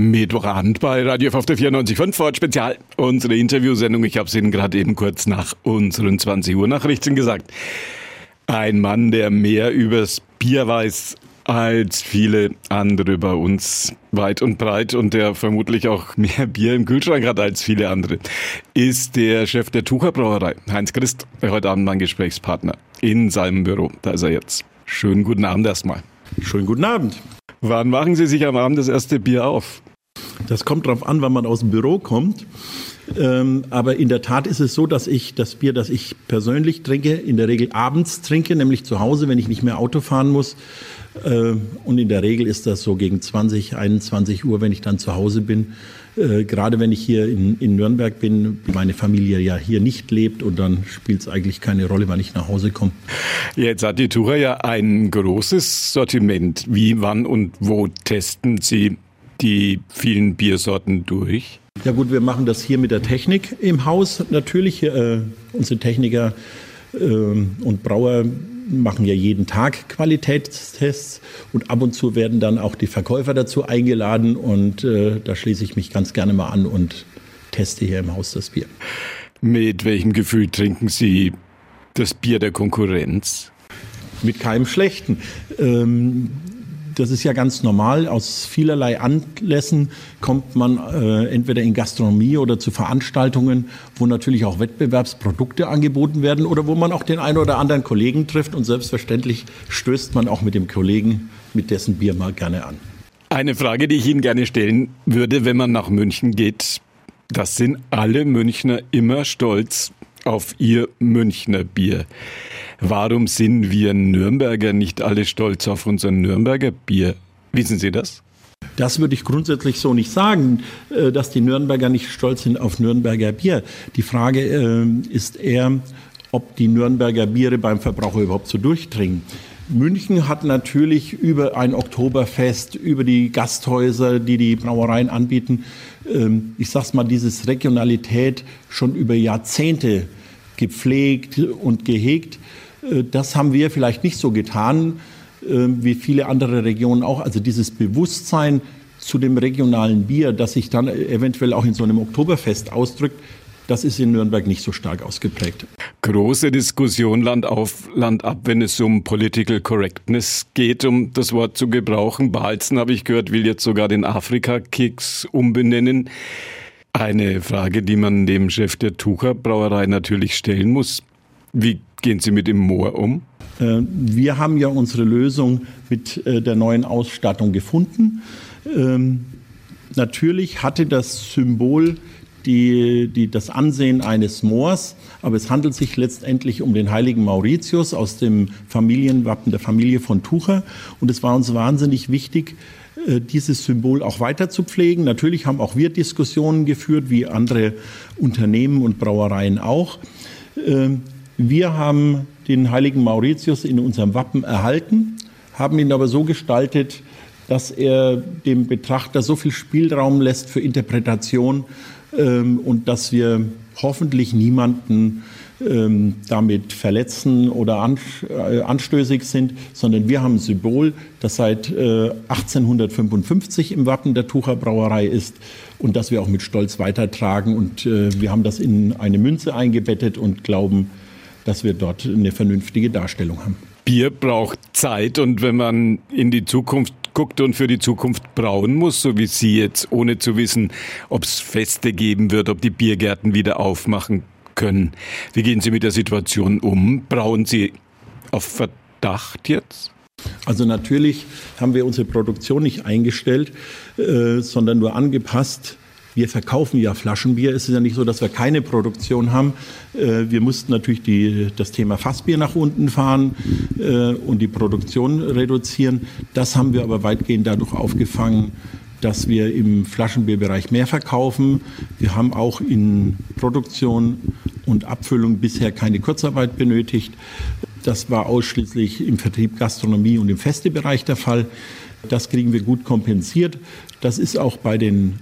Mittwochabend bei Radio auf der 94.5 Ford Spezial. Unsere Interviewsendung. Ich habe es Ihnen gerade eben kurz nach unseren 20 Uhr Nachrichten gesagt. Ein Mann, der mehr übers Bier weiß als viele andere bei uns weit und breit und der vermutlich auch mehr Bier im Kühlschrank hat als viele andere, ist der Chef der Tucher Brauerei, Heinz Christ, heute Abend mein Gesprächspartner in seinem Büro. Da ist er jetzt. Schönen guten Abend erstmal. Schönen guten Abend. Wann machen Sie sich am Abend das erste Bier auf? Das kommt darauf an, wann man aus dem Büro kommt. Ähm, aber in der Tat ist es so, dass ich das Bier, das ich persönlich trinke, in der Regel abends trinke, nämlich zu Hause, wenn ich nicht mehr Auto fahren muss. Äh, und in der Regel ist das so gegen 20, 21 Uhr, wenn ich dann zu Hause bin. Äh, gerade wenn ich hier in, in Nürnberg bin, meine Familie ja hier nicht lebt und dann spielt es eigentlich keine Rolle, wann ich nach Hause komme. Jetzt hat die Tucher ja ein großes Sortiment. Wie, wann und wo testen Sie die vielen Biersorten durch? Ja gut, wir machen das hier mit der Technik im Haus natürlich. Äh, unsere Techniker äh, und Brauer machen ja jeden Tag Qualitätstests und ab und zu werden dann auch die Verkäufer dazu eingeladen und äh, da schließe ich mich ganz gerne mal an und teste hier im Haus das Bier. Mit welchem Gefühl trinken Sie das Bier der Konkurrenz? Mit keinem schlechten. Ähm, das ist ja ganz normal. Aus vielerlei Anlässen kommt man äh, entweder in Gastronomie oder zu Veranstaltungen, wo natürlich auch Wettbewerbsprodukte angeboten werden oder wo man auch den einen oder anderen Kollegen trifft. Und selbstverständlich stößt man auch mit dem Kollegen mit dessen Bier mal gerne an. Eine Frage, die ich Ihnen gerne stellen würde, wenn man nach München geht. Das sind alle Münchner immer stolz auf ihr Münchner Bier. Warum sind wir Nürnberger nicht alle stolz auf unser Nürnberger Bier? Wissen Sie das? Das würde ich grundsätzlich so nicht sagen, äh, dass die Nürnberger nicht stolz sind auf Nürnberger Bier. Die Frage äh, ist eher, ob die Nürnberger Biere beim Verbraucher überhaupt so durchdringen. München hat natürlich über ein Oktoberfest, über die Gasthäuser, die die Brauereien anbieten, ähm, ich sag's mal, dieses Regionalität schon über Jahrzehnte gepflegt und gehegt. Äh, das haben wir vielleicht nicht so getan äh, wie viele andere Regionen auch. Also dieses Bewusstsein zu dem regionalen Bier, das sich dann eventuell auch in so einem Oktoberfest ausdrückt, das ist in Nürnberg nicht so stark ausgeprägt. Große Diskussion Land auf, Land ab, wenn es um Political Correctness geht, um das Wort zu gebrauchen. Balzen, habe ich gehört, will jetzt sogar den Afrika-Keks umbenennen. Eine Frage, die man dem Chef der Tucher Brauerei natürlich stellen muss. Wie gehen Sie mit dem Moor um? Äh, wir haben ja unsere Lösung mit äh, der neuen Ausstattung gefunden. Ähm, natürlich hatte das Symbol die, die, das Ansehen eines Moors, aber es handelt sich letztendlich um den heiligen Mauritius aus dem Familienwappen der Familie von Tucher. Und es war uns wahnsinnig wichtig, äh, dieses Symbol auch weiter zu pflegen. Natürlich haben auch wir Diskussionen geführt, wie andere Unternehmen und Brauereien auch. Ähm, wir haben den heiligen Mauritius in unserem Wappen erhalten, haben ihn aber so gestaltet, dass er dem Betrachter so viel Spielraum lässt für Interpretation ähm, und dass wir hoffentlich niemanden ähm, damit verletzen oder äh, anstößig sind, sondern wir haben ein Symbol, das seit 1855 äh, im Wappen der Tucher Brauerei ist und das wir auch mit Stolz weitertragen. Und äh, wir haben das in eine Münze eingebettet und glauben, dass wir dort eine vernünftige Darstellung haben. Bier braucht Zeit und wenn man in die Zukunft guckt und für die Zukunft brauen muss, so wie Sie jetzt, ohne zu wissen, ob es Feste geben wird, ob die Biergärten wieder aufmachen können. Wie gehen Sie mit der Situation um? Brauen Sie auf Verdacht jetzt? Also natürlich haben wir unsere Produktion nicht eingestellt, äh, sondern nur angepasst wir verkaufen ja Flaschenbier. Es ist ja nicht so, dass wir keine Produktion haben. Äh, wir mussten natürlich die, das Thema Fassbier nach unten fahren äh, und die Produktion reduzieren. Das haben wir aber weitgehend dadurch aufgefangen, dass wir im Flaschenbierbereich mehr verkaufen. Wir haben auch in Produktion und Abfüllung bisher keine Kurzarbeit benötigt. Das war ausschließlich im Vertrieb Gastronomie und im Festebereich der Fall. Das kriegen wir gut kompensiert. Das ist auch bei den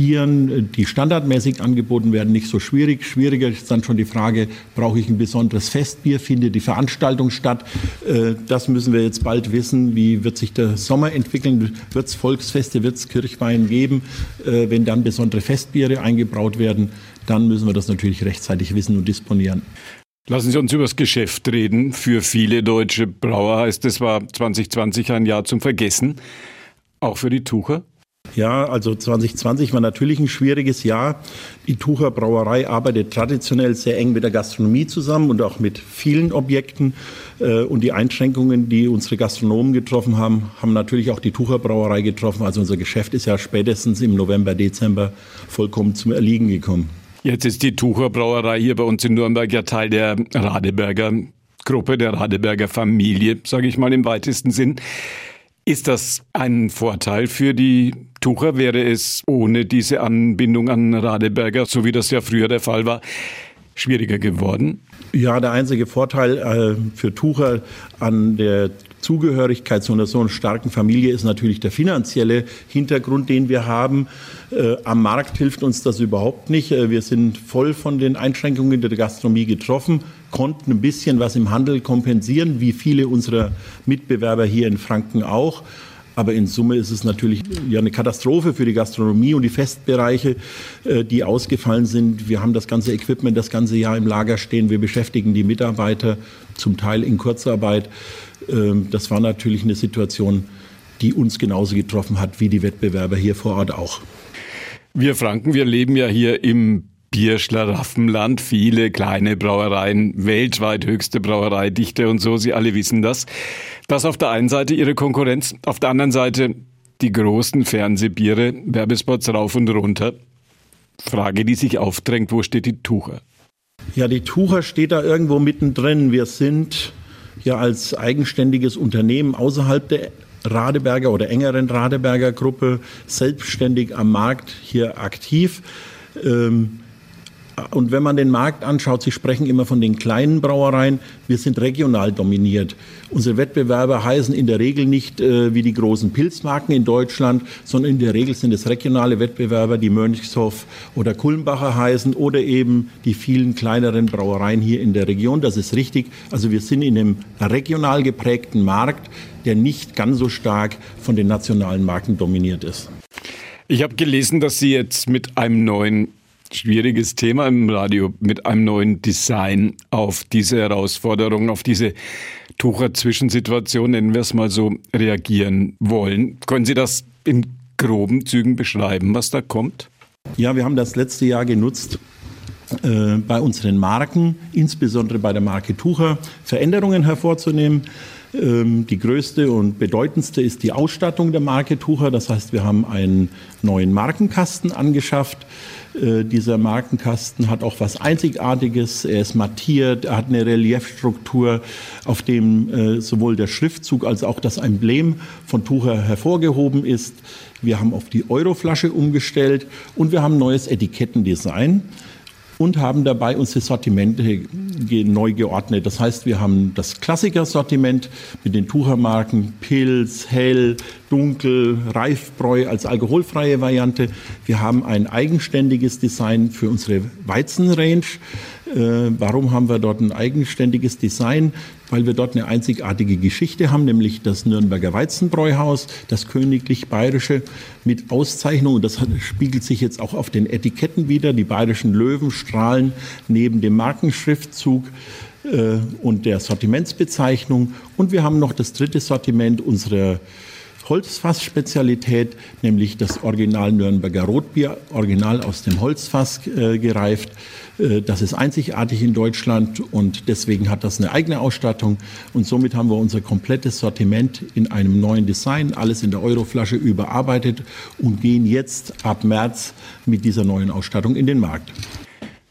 Bieren, die standardmäßig angeboten werden, nicht so schwierig. Schwieriger ist dann schon die Frage, brauche ich ein besonderes Festbier, findet die Veranstaltung statt? Äh, das müssen wir jetzt bald wissen. Wie wird sich der Sommer entwickeln? Wird es Volksfeste, wird es Kirchwein geben? Äh, wenn dann besondere Festbiere eingebraut werden, dann müssen wir das natürlich rechtzeitig wissen und disponieren. Lassen Sie uns über das Geschäft reden. Für viele deutsche Brauer heißt es war 2020 ein Jahr zum Vergessen. Auch für die Tucher? Ja, also 2020 war natürlich ein schwieriges Jahr. Die Tucher Brauerei arbeitet traditionell sehr eng mit der Gastronomie zusammen und auch mit vielen Objekten. Äh, und die Einschränkungen, die unsere Gastronomen getroffen haben, haben natürlich auch die Tucher Brauerei getroffen. Also unser Geschäft ist ja spätestens im November, Dezember vollkommen zum Erliegen gekommen. Jetzt ist die Tucher Brauerei hier bei uns in Nürnberg ja Teil der Radeberger Gruppe, der Radeberger Familie, sage ich mal im weitesten Sinn. Ist das ein Vorteil für die Tucher? Wäre es ohne diese Anbindung an Radeberger, so wie das ja früher der Fall war, schwieriger geworden? Ja, der einzige Vorteil äh, für Tucher an der Zugehörigkeit zu einer so starken Familie ist natürlich der finanzielle Hintergrund, den wir haben. Äh, am Markt hilft uns das überhaupt nicht. Äh, wir sind voll von den Einschränkungen der Gastronomie getroffen, konnten ein bisschen was im Handel kompensieren, wie viele unserer Mitbewerber hier in Franken auch. Aber in Summe ist es natürlich ja eine Katastrophe für die Gastronomie und die Festbereiche, äh, die ausgefallen sind. Wir haben das ganze Equipment das ganze Jahr im Lager stehen. Wir beschäftigen die Mitarbeiter zum Teil in Kurzarbeit. Ähm, das war natürlich eine Situation, die uns genauso getroffen hat wie die Wettbewerber hier vor Ort auch. Wir Franken, wir leben ja hier im Bierschlaraffenland, viele kleine Brauereien, weltweit höchste Brauereidichte und so, Sie alle wissen das. Das auf der einen Seite Ihre Konkurrenz, auf der anderen Seite die großen Fernsehbiere, Werbespots rauf und runter. Frage, die sich aufdrängt, wo steht die Tucher? Ja, die Tucher steht da irgendwo mittendrin. Wir sind ja als eigenständiges Unternehmen außerhalb der Radeberger oder engeren Radeberger Gruppe selbstständig am Markt hier aktiv. Ähm, und wenn man den Markt anschaut, Sie sprechen immer von den kleinen Brauereien, wir sind regional dominiert. Unsere Wettbewerber heißen in der Regel nicht äh, wie die großen Pilzmarken in Deutschland, sondern in der Regel sind es regionale Wettbewerber, die Mönchshof oder Kulmbacher heißen oder eben die vielen kleineren Brauereien hier in der Region. Das ist richtig. Also wir sind in einem regional geprägten Markt, der nicht ganz so stark von den nationalen Marken dominiert ist. Ich habe gelesen, dass Sie jetzt mit einem neuen schwieriges Thema im Radio mit einem neuen Design auf diese Herausforderung, auf diese Tucher-Zwischensituation, nennen wir es mal so, reagieren wollen. Können Sie das in groben Zügen beschreiben, was da kommt? Ja, wir haben das letzte Jahr genutzt, äh, bei unseren Marken, insbesondere bei der Marke Tucher, Veränderungen hervorzunehmen. Ähm, die größte und bedeutendste ist die Ausstattung der Marke Tucher. Das heißt, wir haben einen neuen Markenkasten angeschafft. Äh, dieser Markenkasten hat auch was Einzigartiges. Er ist mattiert, er hat eine Reliefstruktur, auf dem äh, sowohl der Schriftzug als auch das Emblem von Tucher hervorgehoben ist. Wir haben auf die Euroflasche umgestellt und wir haben neues Etikettendesign und haben dabei unsere Sortimente neu geordnet. Das heißt, wir haben das Klassiker-Sortiment mit den Tuchermarken Pilz, Hell, Dunkel, Reifbräu als alkoholfreie Variante. Wir haben ein eigenständiges Design für unsere Weizenrange. Äh, warum haben wir dort ein eigenständiges Design? Weil wir dort eine einzigartige Geschichte haben, nämlich das Nürnberger Weizenbräuhaus, das königlich bayerische mit Auszeichnung. das spiegelt sich jetzt auch auf den Etiketten wieder. Die bayerischen Löwen strahlen neben dem Markenschriftzug äh, und der Sortimentsbezeichnung. Und wir haben noch das dritte Sortiment unserer Holzfass-Spezialität, nämlich das Original Nürnberger Rotbier, original aus dem Holzfass äh, gereift. Äh, das ist einzigartig in Deutschland und deswegen hat das eine eigene Ausstattung. Und somit haben wir unser komplettes Sortiment in einem neuen Design, alles in der Euroflasche überarbeitet und gehen jetzt ab März mit dieser neuen Ausstattung in den Markt.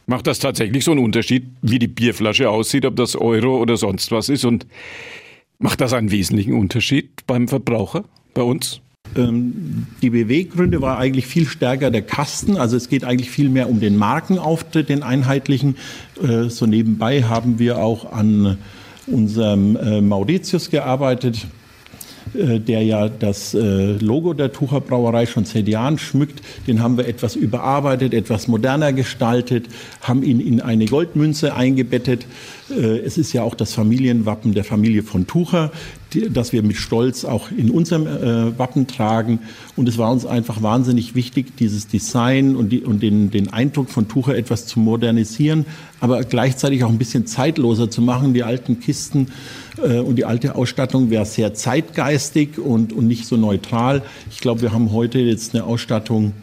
Macht das tatsächlich so einen Unterschied, wie die Bierflasche aussieht, ob das Euro oder sonst was ist? Und macht das einen wesentlichen Unterschied beim Verbraucher? Bei uns? Ähm, die Beweggründe war eigentlich viel stärker der Kasten. Also es geht eigentlich viel mehr um den Markenauftritt, den einheitlichen. Äh, so nebenbei haben wir auch an unserem äh, Mauritius gearbeitet. äh, der ja das Logo der Tucher Brauerei schon seit Jahren schmückt. Den haben wir etwas überarbeitet, etwas moderner gestaltet, haben ihn in eine Goldmünze eingebettet. Es ist ja auch das Familienwappen der Familie von Tucher, das wir mit Stolz auch in unserem Wappen tragen. Und es war uns einfach wahnsinnig wichtig, dieses Design und, die, und den, den Eindruck von Tucher etwas zu modernisieren, aber gleichzeitig auch ein bisschen zeitloser zu machen. Die alten Kisten äh, und die alte Ausstattung wäre sehr zeitgeistig und, und nicht so neutral. Ich glaube, wir haben heute jetzt eine Ausstattung,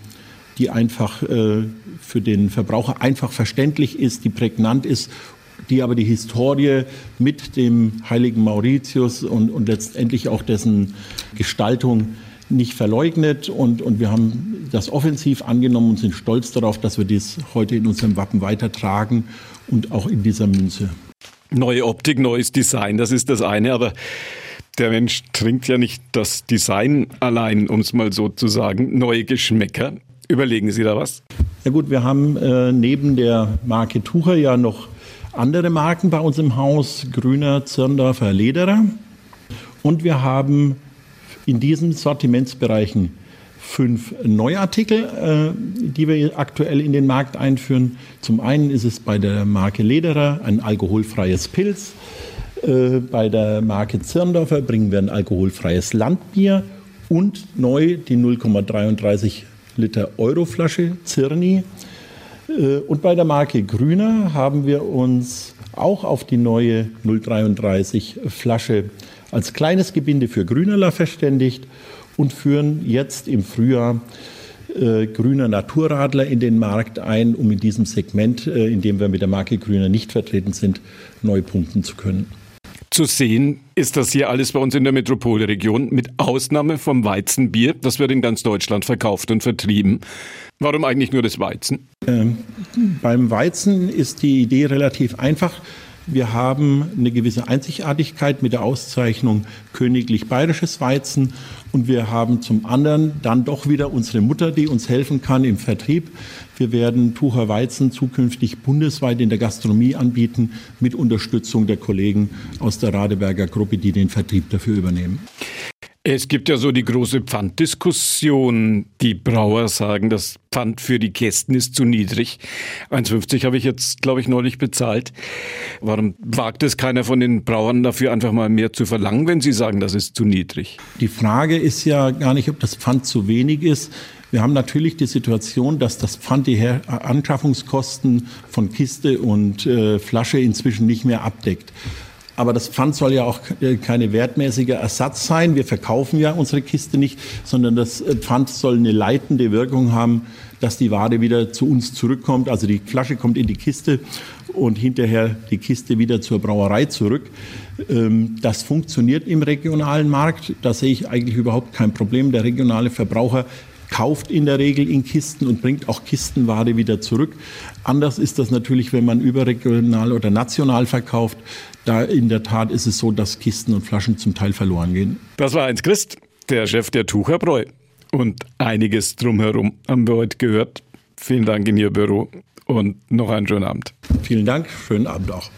die einfach äh, für den Verbraucher einfach verständlich ist, die prägnant ist die aber die Historie mit dem heiligen Mauritius und, und letztendlich auch dessen Gestaltung nicht verleugnet. Und, und wir haben das offensiv angenommen und sind stolz darauf, dass wir dies heute in unserem Wappen weitertragen und auch in dieser Münze. Neue Optik, neues Design, das ist das eine, aber der Mensch trinkt ja nicht das Design allein, um es mal so zu sagen, neue Geschmäcker. Überlegen Sie da was? Ja gut, wir haben äh, neben der Marke Tucher ja noch andere Marken bei uns im Haus, Grüner, Zirndorfer, Lederer. Und wir haben in diesen Sortimentsbereichen fünf Neuartikel, äh, die wir aktuell in den Markt einführen. Zum einen ist es bei der Marke Lederer ein alkoholfreies Pilz. Äh, bei der Marke Zirndorfer bringen wir ein alkoholfreies Landbier und neu die 0,33 Liter Euroflasche Zirni. Äh, und bei der Marke Grüner haben wir uns auch auf die neue 033 Flasche als kleines Gebinde für Grünerler verständigt und führen jetzt im Frühjahr äh, grüner Naturradler in den Markt ein, um in diesem Segment, äh, in dem wir mit der Marke Grüner nicht vertreten sind, neu punkten zu können. Zu sehen ist das hier alles bei uns in der Metropolregion, mit Ausnahme vom Weizenbier. Das wird in ganz Deutschland verkauft und vertrieben. Warum eigentlich nur das Weizen? Ähm, beim Weizen ist die Idee relativ einfach. Wir haben eine gewisse Einzigartigkeit mit der Auszeichnung Königlich Bayerisches Weizen und wir haben zum anderen dann doch wieder unsere Mutter, die uns helfen kann im Vertrieb. Wir werden Tucher Weizen zukünftig bundesweit in der Gastronomie anbieten mit Unterstützung der Kollegen aus der Radeberger Gruppe, die den Vertrieb dafür übernehmen. Es gibt ja so die große Pfanddiskussion. Die Brauer sagen, das Pfand für die Kästen ist zu niedrig. 1,50 habe ich jetzt, glaube ich, neulich bezahlt. Warum wagt es keiner von den Brauern dafür einfach mal mehr zu verlangen, wenn sie sagen, das ist zu niedrig? Die Frage ist ja gar nicht, ob das Pfand zu wenig ist. Wir haben natürlich die Situation, dass das Pfand die Anschaffungskosten von Kiste und äh, Flasche inzwischen nicht mehr abdeckt. Aber das Pfand soll ja auch keine wertmäßige Ersatz sein. Wir verkaufen ja unsere Kiste nicht, sondern das äh, Pfand soll eine leitende Wirkung haben, dass die Ware wieder zu uns zurückkommt. Also die Flasche kommt in die Kiste und hinterher die Kiste wieder zur Brauerei zurück. Ähm, das funktioniert im regionalen Markt. Da sehe ich eigentlich überhaupt kein Problem. Der regionale Verbraucher kauft in der Regel in Kisten und bringt auch Kistenware wieder zurück. Anders ist das natürlich, wenn man überregional oder national verkauft. Da in der Tat ist es so, dass Kisten und Flaschen zum Teil verloren gehen. Das war Heinz Christ, der Chef der Tucherbräu. Und einiges drumherum haben wir heute gehört. Vielen Dank in Ihr Büro und noch einen schönen Abend. Vielen Dank, schönen Abend auch.